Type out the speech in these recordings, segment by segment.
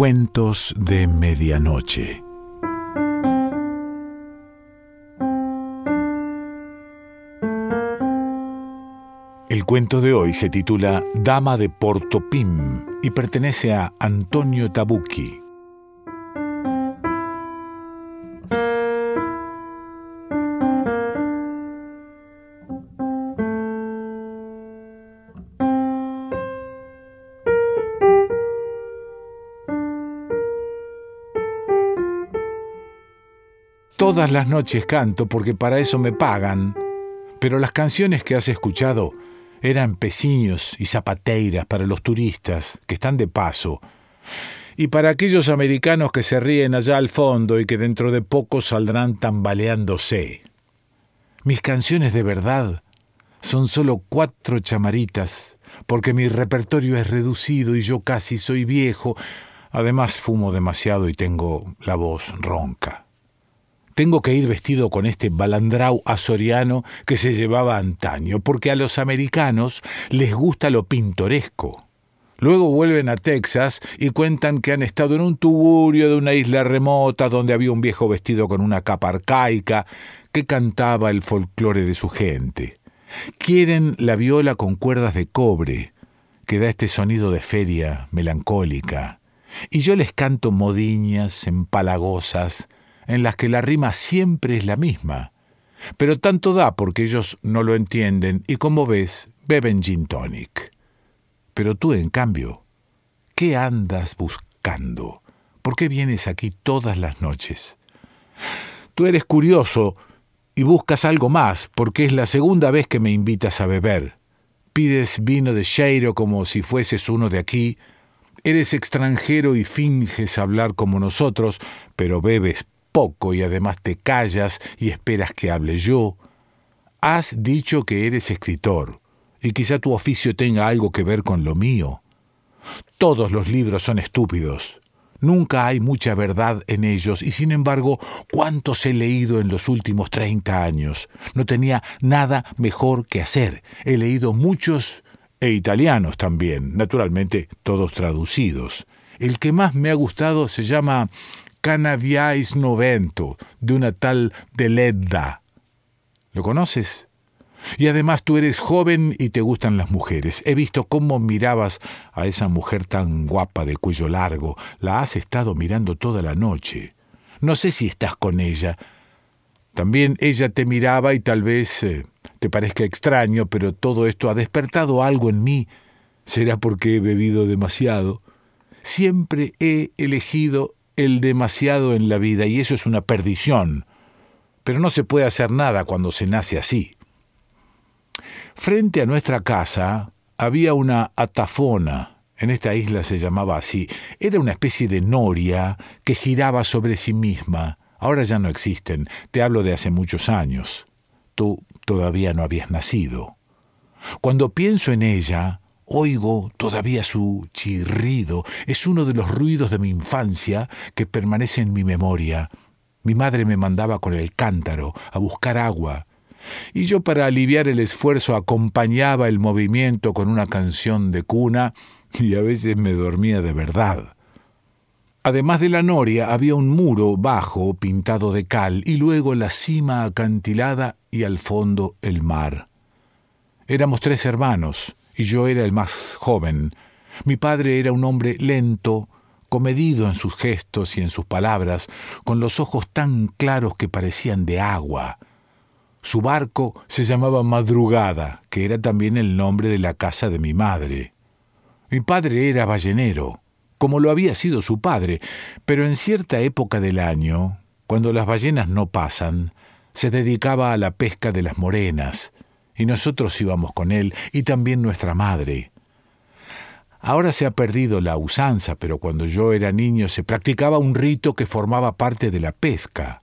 Cuentos de Medianoche. El cuento de hoy se titula Dama de Portopim y pertenece a Antonio Tabucchi. Todas las noches canto porque para eso me pagan, pero las canciones que has escuchado eran peciños y zapateiras para los turistas que están de paso, y para aquellos americanos que se ríen allá al fondo y que dentro de poco saldrán tambaleándose. Mis canciones de verdad son solo cuatro chamaritas, porque mi repertorio es reducido y yo casi soy viejo, además fumo demasiado y tengo la voz ronca. Tengo que ir vestido con este balandrau azoriano que se llevaba antaño, porque a los americanos les gusta lo pintoresco. Luego vuelven a Texas y cuentan que han estado en un tugurio de una isla remota donde había un viejo vestido con una capa arcaica que cantaba el folclore de su gente. Quieren la viola con cuerdas de cobre, que da este sonido de feria melancólica. Y yo les canto modiñas empalagosas, en las que la rima siempre es la misma. Pero tanto da porque ellos no lo entienden y como ves, beben gin tonic. Pero tú, en cambio, ¿qué andas buscando? ¿Por qué vienes aquí todas las noches? Tú eres curioso y buscas algo más, porque es la segunda vez que me invitas a beber. Pides vino de Sheiro como si fueses uno de aquí. Eres extranjero y finges hablar como nosotros, pero bebes poco y además te callas y esperas que hable yo. Has dicho que eres escritor, y quizá tu oficio tenga algo que ver con lo mío. Todos los libros son estúpidos. Nunca hay mucha verdad en ellos, y sin embargo, ¿cuántos he leído en los últimos treinta años? No tenía nada mejor que hacer. He leído muchos e italianos también, naturalmente todos traducidos. El que más me ha gustado se llama Canaviais Novento, de una tal Deledda. ¿Lo conoces? Y además tú eres joven y te gustan las mujeres. He visto cómo mirabas a esa mujer tan guapa de cuello largo. La has estado mirando toda la noche. No sé si estás con ella. También ella te miraba y tal vez eh, te parezca extraño, pero todo esto ha despertado algo en mí. Será porque he bebido demasiado. Siempre he elegido el demasiado en la vida y eso es una perdición. Pero no se puede hacer nada cuando se nace así. Frente a nuestra casa había una atafona, en esta isla se llamaba así, era una especie de noria que giraba sobre sí misma. Ahora ya no existen, te hablo de hace muchos años. Tú todavía no habías nacido. Cuando pienso en ella, Oigo todavía su chirrido. Es uno de los ruidos de mi infancia que permanece en mi memoria. Mi madre me mandaba con el cántaro a buscar agua, y yo para aliviar el esfuerzo acompañaba el movimiento con una canción de cuna y a veces me dormía de verdad. Además de la noria había un muro bajo pintado de cal y luego la cima acantilada y al fondo el mar. Éramos tres hermanos, y yo era el más joven. Mi padre era un hombre lento, comedido en sus gestos y en sus palabras, con los ojos tan claros que parecían de agua. Su barco se llamaba Madrugada, que era también el nombre de la casa de mi madre. Mi padre era ballenero, como lo había sido su padre, pero en cierta época del año, cuando las ballenas no pasan, se dedicaba a la pesca de las morenas, y nosotros íbamos con él y también nuestra madre. Ahora se ha perdido la usanza, pero cuando yo era niño se practicaba un rito que formaba parte de la pesca.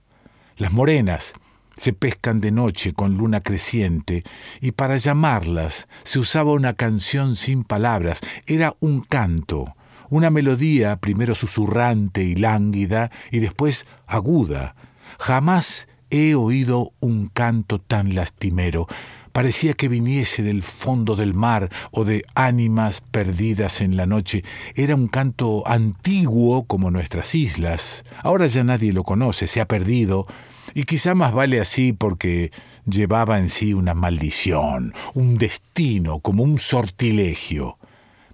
Las morenas se pescan de noche con luna creciente y para llamarlas se usaba una canción sin palabras, era un canto, una melodía primero susurrante y lánguida y después aguda. Jamás he oído un canto tan lastimero Parecía que viniese del fondo del mar o de ánimas perdidas en la noche. Era un canto antiguo como nuestras islas. Ahora ya nadie lo conoce, se ha perdido, y quizá más vale así porque llevaba en sí una maldición, un destino, como un sortilegio.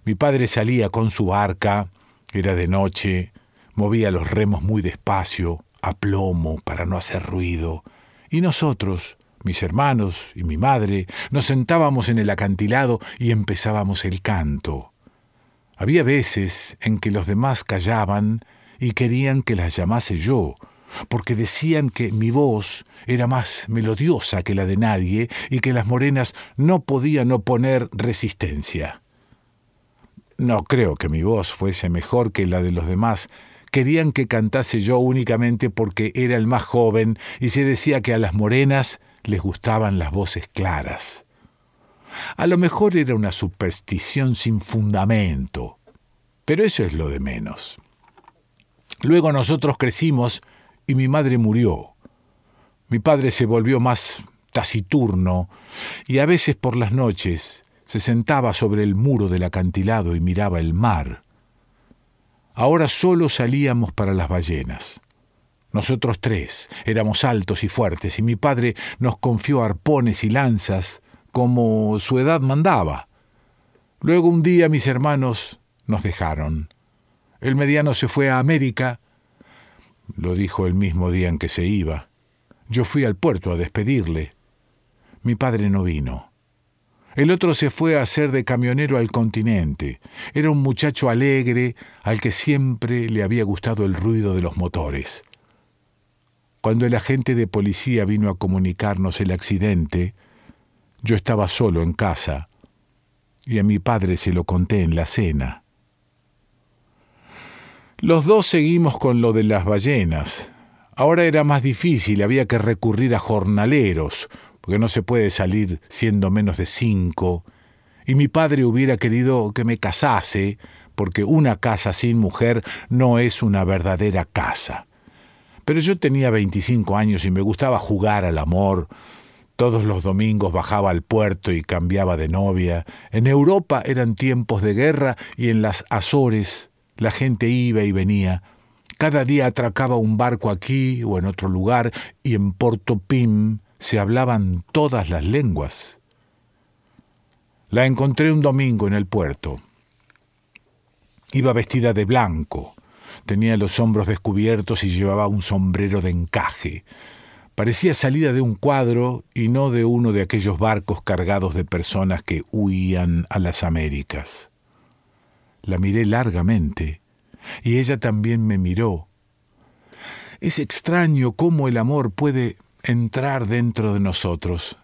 Mi padre salía con su barca, era de noche, movía los remos muy despacio, a plomo, para no hacer ruido, y nosotros, mis hermanos y mi madre, nos sentábamos en el acantilado y empezábamos el canto. Había veces en que los demás callaban y querían que las llamase yo, porque decían que mi voz era más melodiosa que la de nadie y que las morenas no podían oponer resistencia. No creo que mi voz fuese mejor que la de los demás. Querían que cantase yo únicamente porque era el más joven y se decía que a las morenas les gustaban las voces claras. A lo mejor era una superstición sin fundamento, pero eso es lo de menos. Luego nosotros crecimos y mi madre murió. Mi padre se volvió más taciturno y a veces por las noches se sentaba sobre el muro del acantilado y miraba el mar. Ahora solo salíamos para las ballenas. Nosotros tres éramos altos y fuertes y mi padre nos confió arpones y lanzas como su edad mandaba. Luego un día mis hermanos nos dejaron. El mediano se fue a América lo dijo el mismo día en que se iba. Yo fui al puerto a despedirle. Mi padre no vino. El otro se fue a ser de camionero al continente. Era un muchacho alegre al que siempre le había gustado el ruido de los motores. Cuando el agente de policía vino a comunicarnos el accidente, yo estaba solo en casa y a mi padre se lo conté en la cena. Los dos seguimos con lo de las ballenas. Ahora era más difícil, había que recurrir a jornaleros, porque no se puede salir siendo menos de cinco. Y mi padre hubiera querido que me casase, porque una casa sin mujer no es una verdadera casa. Pero yo tenía 25 años y me gustaba jugar al amor. Todos los domingos bajaba al puerto y cambiaba de novia. En Europa eran tiempos de guerra y en las Azores la gente iba y venía. Cada día atracaba un barco aquí o en otro lugar y en Porto Pim se hablaban todas las lenguas. La encontré un domingo en el puerto. Iba vestida de blanco, tenía los hombros descubiertos y llevaba un sombrero de encaje. Parecía salida de un cuadro y no de uno de aquellos barcos cargados de personas que huían a las Américas. La miré largamente y ella también me miró. Es extraño cómo el amor puede entrar dentro de nosotros.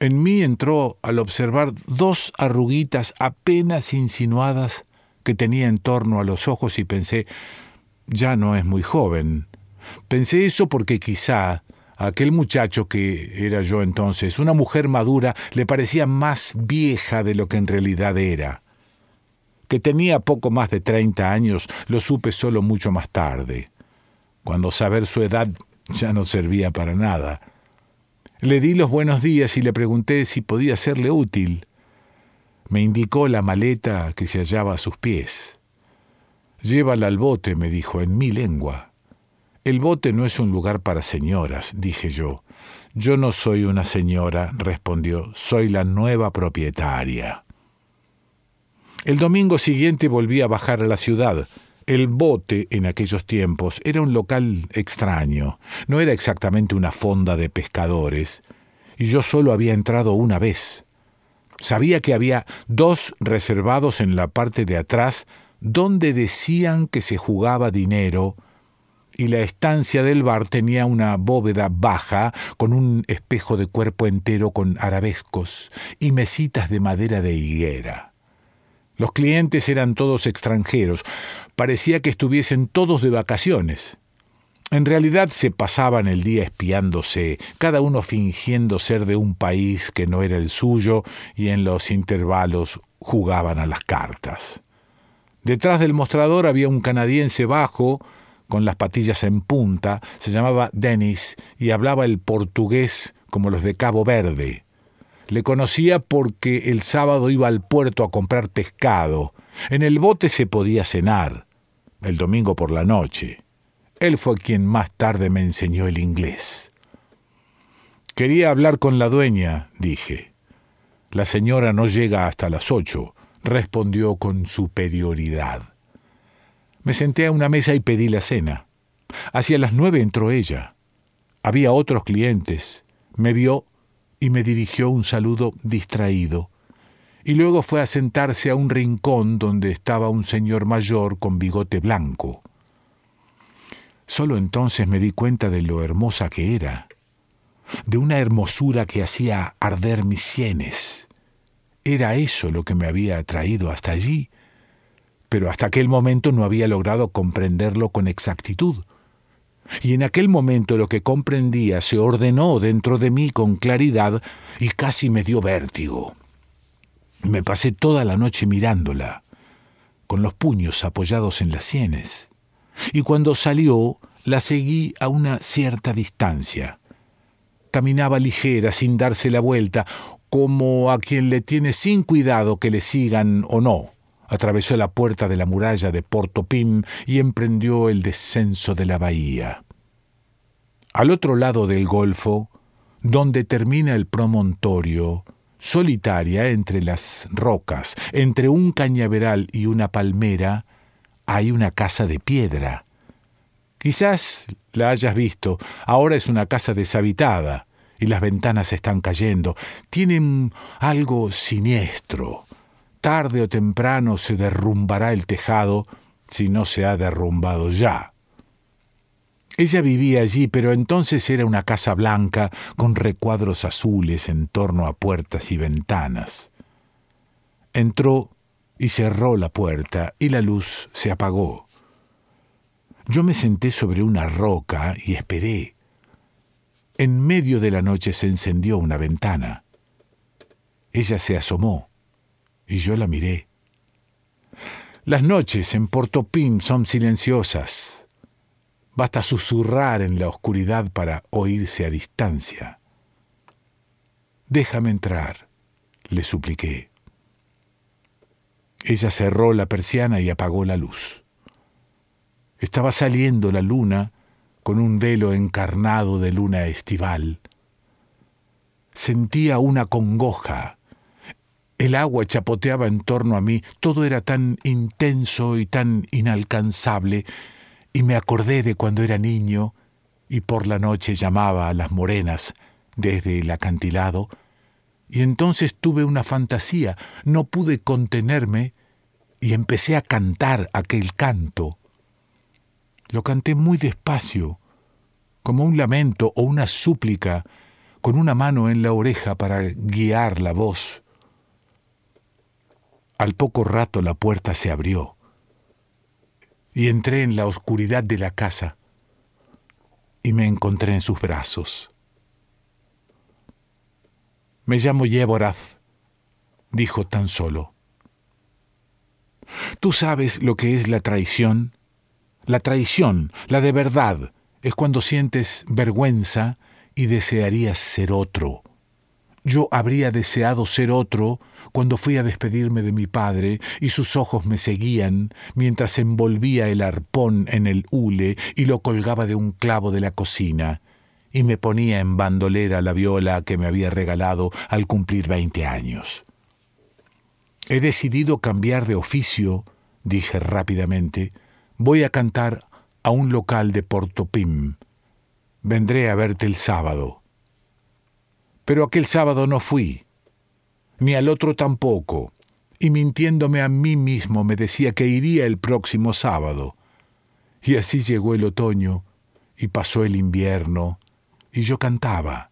En mí entró al observar dos arruguitas apenas insinuadas que tenía en torno a los ojos y pensé, ya no es muy joven. Pensé eso porque quizá aquel muchacho que era yo entonces, una mujer madura, le parecía más vieja de lo que en realidad era que tenía poco más de treinta años, lo supe solo mucho más tarde, cuando saber su edad ya no servía para nada. Le di los buenos días y le pregunté si podía serle útil. Me indicó la maleta que se hallaba a sus pies. Llévala al bote, me dijo, en mi lengua. El bote no es un lugar para señoras, dije yo. Yo no soy una señora, respondió, soy la nueva propietaria. El domingo siguiente volví a bajar a la ciudad. El bote en aquellos tiempos era un local extraño, no era exactamente una fonda de pescadores, y yo solo había entrado una vez. Sabía que había dos reservados en la parte de atrás donde decían que se jugaba dinero, y la estancia del bar tenía una bóveda baja con un espejo de cuerpo entero con arabescos y mesitas de madera de higuera. Los clientes eran todos extranjeros, parecía que estuviesen todos de vacaciones. En realidad se pasaban el día espiándose, cada uno fingiendo ser de un país que no era el suyo y en los intervalos jugaban a las cartas. Detrás del mostrador había un canadiense bajo, con las patillas en punta, se llamaba Dennis y hablaba el portugués como los de Cabo Verde. Le conocía porque el sábado iba al puerto a comprar pescado. En el bote se podía cenar. El domingo por la noche. Él fue quien más tarde me enseñó el inglés. Quería hablar con la dueña, dije. La señora no llega hasta las ocho, respondió con superioridad. Me senté a una mesa y pedí la cena. Hacia las nueve entró ella. Había otros clientes. Me vio y me dirigió un saludo distraído. Y luego fue a sentarse a un rincón donde estaba un señor mayor con bigote blanco. Solo entonces me di cuenta de lo hermosa que era, de una hermosura que hacía arder mis sienes. Era eso lo que me había atraído hasta allí, pero hasta aquel momento no había logrado comprenderlo con exactitud. Y en aquel momento lo que comprendía se ordenó dentro de mí con claridad y casi me dio vértigo. Me pasé toda la noche mirándola, con los puños apoyados en las sienes, y cuando salió la seguí a una cierta distancia. Caminaba ligera, sin darse la vuelta, como a quien le tiene sin cuidado que le sigan o no atravesó la puerta de la muralla de Porto Pim y emprendió el descenso de la bahía. Al otro lado del golfo, donde termina el promontorio, solitaria entre las rocas, entre un cañaveral y una palmera, hay una casa de piedra. Quizás la hayas visto, ahora es una casa deshabitada y las ventanas están cayendo. Tienen algo siniestro, tarde o temprano se derrumbará el tejado si no se ha derrumbado ya. Ella vivía allí, pero entonces era una casa blanca con recuadros azules en torno a puertas y ventanas. Entró y cerró la puerta y la luz se apagó. Yo me senté sobre una roca y esperé. En medio de la noche se encendió una ventana. Ella se asomó y yo la miré. Las noches en Portopín son silenciosas. Basta susurrar en la oscuridad para oírse a distancia. Déjame entrar, le supliqué. Ella cerró la persiana y apagó la luz. Estaba saliendo la luna con un velo encarnado de luna estival. Sentía una congoja el agua chapoteaba en torno a mí, todo era tan intenso y tan inalcanzable, y me acordé de cuando era niño y por la noche llamaba a las morenas desde el acantilado, y entonces tuve una fantasía, no pude contenerme y empecé a cantar aquel canto. Lo canté muy despacio, como un lamento o una súplica, con una mano en la oreja para guiar la voz. Al poco rato la puerta se abrió y entré en la oscuridad de la casa y me encontré en sus brazos. Me llamo Yeboraz, dijo tan solo. ¿Tú sabes lo que es la traición? La traición, la de verdad, es cuando sientes vergüenza y desearías ser otro. Yo habría deseado ser otro cuando fui a despedirme de mi padre y sus ojos me seguían mientras envolvía el arpón en el hule y lo colgaba de un clavo de la cocina y me ponía en bandolera la viola que me había regalado al cumplir veinte años. He decidido cambiar de oficio, dije rápidamente. Voy a cantar a un local de Portopim. Vendré a verte el sábado. Pero aquel sábado no fui ni al otro tampoco, y mintiéndome a mí mismo me decía que iría el próximo sábado. Y así llegó el otoño, y pasó el invierno, y yo cantaba.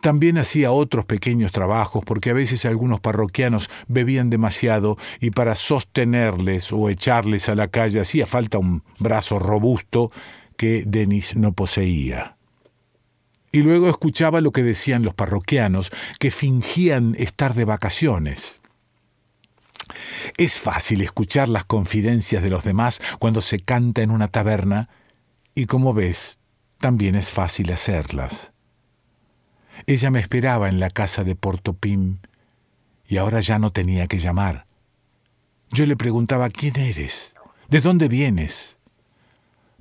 También hacía otros pequeños trabajos porque a veces algunos parroquianos bebían demasiado y para sostenerles o echarles a la calle hacía falta un brazo robusto que Denis no poseía y luego escuchaba lo que decían los parroquianos, que fingían estar de vacaciones. Es fácil escuchar las confidencias de los demás cuando se canta en una taberna, y como ves, también es fácil hacerlas. ella me esperaba en la casa de Portopim y ahora ya no tenía que llamar. Yo le preguntaba, ¿quién eres? ¿De dónde vienes?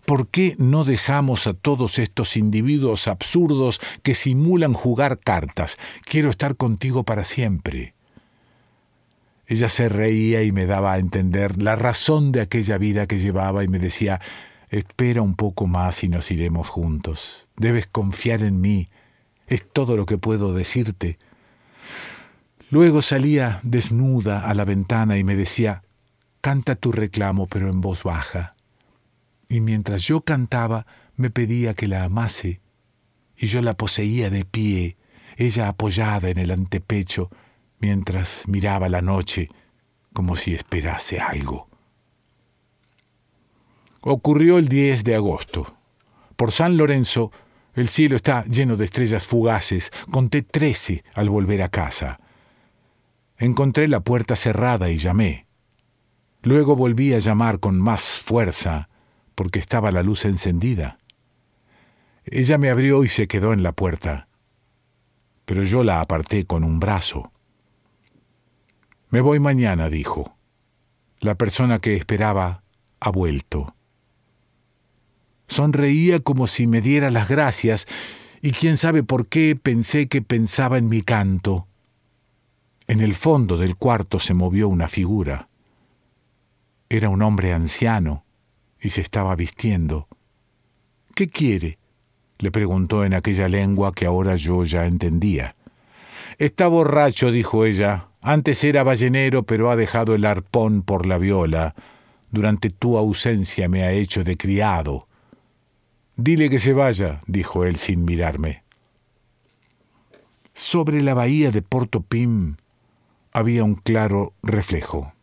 ¿Por qué no dejamos a todos estos individuos absurdos que simulan jugar cartas? Quiero estar contigo para siempre. Ella se reía y me daba a entender la razón de aquella vida que llevaba y me decía, espera un poco más y nos iremos juntos. Debes confiar en mí. Es todo lo que puedo decirte. Luego salía desnuda a la ventana y me decía, canta tu reclamo pero en voz baja y mientras yo cantaba me pedía que la amase, y yo la poseía de pie, ella apoyada en el antepecho, mientras miraba la noche como si esperase algo. Ocurrió el 10 de agosto. Por San Lorenzo el cielo está lleno de estrellas fugaces. Conté trece al volver a casa. Encontré la puerta cerrada y llamé. Luego volví a llamar con más fuerza porque estaba la luz encendida. Ella me abrió y se quedó en la puerta, pero yo la aparté con un brazo. Me voy mañana, dijo. La persona que esperaba ha vuelto. Sonreía como si me diera las gracias, y quién sabe por qué pensé que pensaba en mi canto. En el fondo del cuarto se movió una figura. Era un hombre anciano, y se estaba vistiendo. ¿Qué quiere? le preguntó en aquella lengua que ahora yo ya entendía. Está borracho, dijo ella. Antes era ballenero, pero ha dejado el arpón por la viola. Durante tu ausencia me ha hecho de criado. Dile que se vaya, dijo él sin mirarme. Sobre la bahía de Porto Pim había un claro reflejo.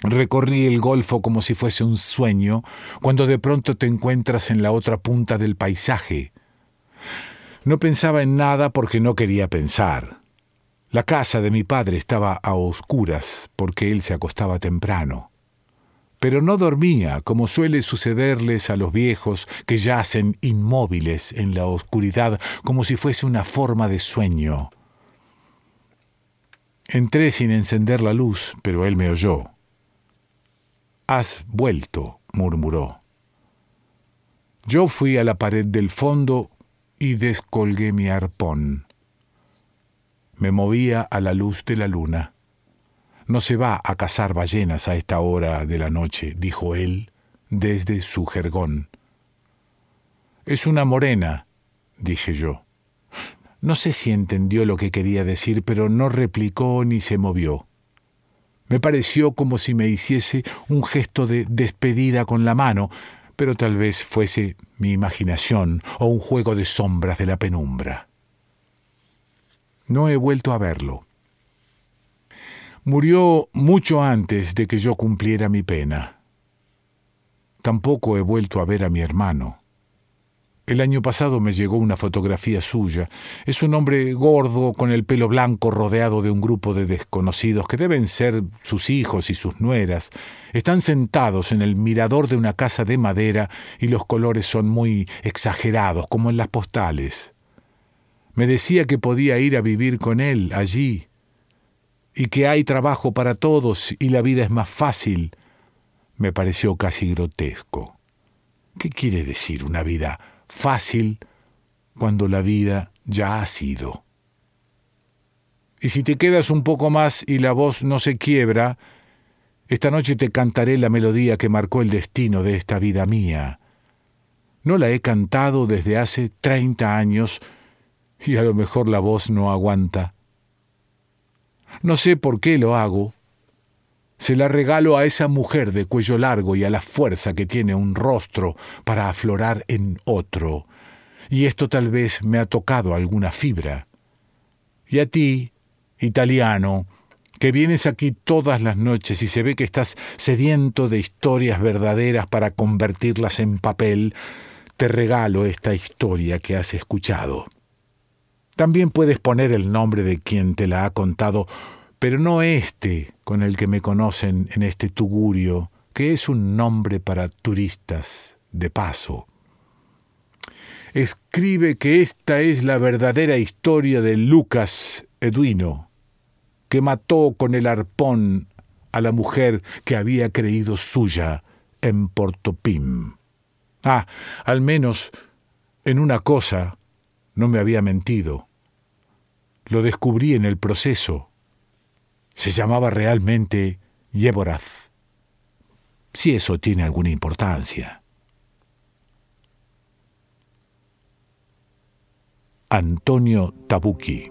Recorrí el golfo como si fuese un sueño, cuando de pronto te encuentras en la otra punta del paisaje. No pensaba en nada porque no quería pensar. La casa de mi padre estaba a oscuras porque él se acostaba temprano. Pero no dormía, como suele sucederles a los viejos que yacen inmóviles en la oscuridad como si fuese una forma de sueño. Entré sin encender la luz, pero él me oyó. Has vuelto, murmuró. Yo fui a la pared del fondo y descolgué mi arpón. Me movía a la luz de la luna. No se va a cazar ballenas a esta hora de la noche, dijo él desde su jergón. Es una morena, dije yo. No sé si entendió lo que quería decir, pero no replicó ni se movió. Me pareció como si me hiciese un gesto de despedida con la mano, pero tal vez fuese mi imaginación o un juego de sombras de la penumbra. No he vuelto a verlo. Murió mucho antes de que yo cumpliera mi pena. Tampoco he vuelto a ver a mi hermano. El año pasado me llegó una fotografía suya. Es un hombre gordo, con el pelo blanco, rodeado de un grupo de desconocidos que deben ser sus hijos y sus nueras. Están sentados en el mirador de una casa de madera y los colores son muy exagerados, como en las postales. Me decía que podía ir a vivir con él allí y que hay trabajo para todos y la vida es más fácil. Me pareció casi grotesco. ¿Qué quiere decir una vida fácil cuando la vida ya ha sido. Y si te quedas un poco más y la voz no se quiebra, esta noche te cantaré la melodía que marcó el destino de esta vida mía. No la he cantado desde hace treinta años y a lo mejor la voz no aguanta. No sé por qué lo hago, se la regalo a esa mujer de cuello largo y a la fuerza que tiene un rostro para aflorar en otro. Y esto tal vez me ha tocado alguna fibra. Y a ti, italiano, que vienes aquí todas las noches y se ve que estás sediento de historias verdaderas para convertirlas en papel, te regalo esta historia que has escuchado. También puedes poner el nombre de quien te la ha contado pero no este con el que me conocen en este tugurio, que es un nombre para turistas de paso. escribe que esta es la verdadera historia de Lucas Eduino, que mató con el arpón a la mujer que había creído suya en Portopim. Ah, al menos en una cosa no me había mentido. Lo descubrí en el proceso. Se llamaba realmente Yeboraz. Si eso tiene alguna importancia. Antonio Tabuki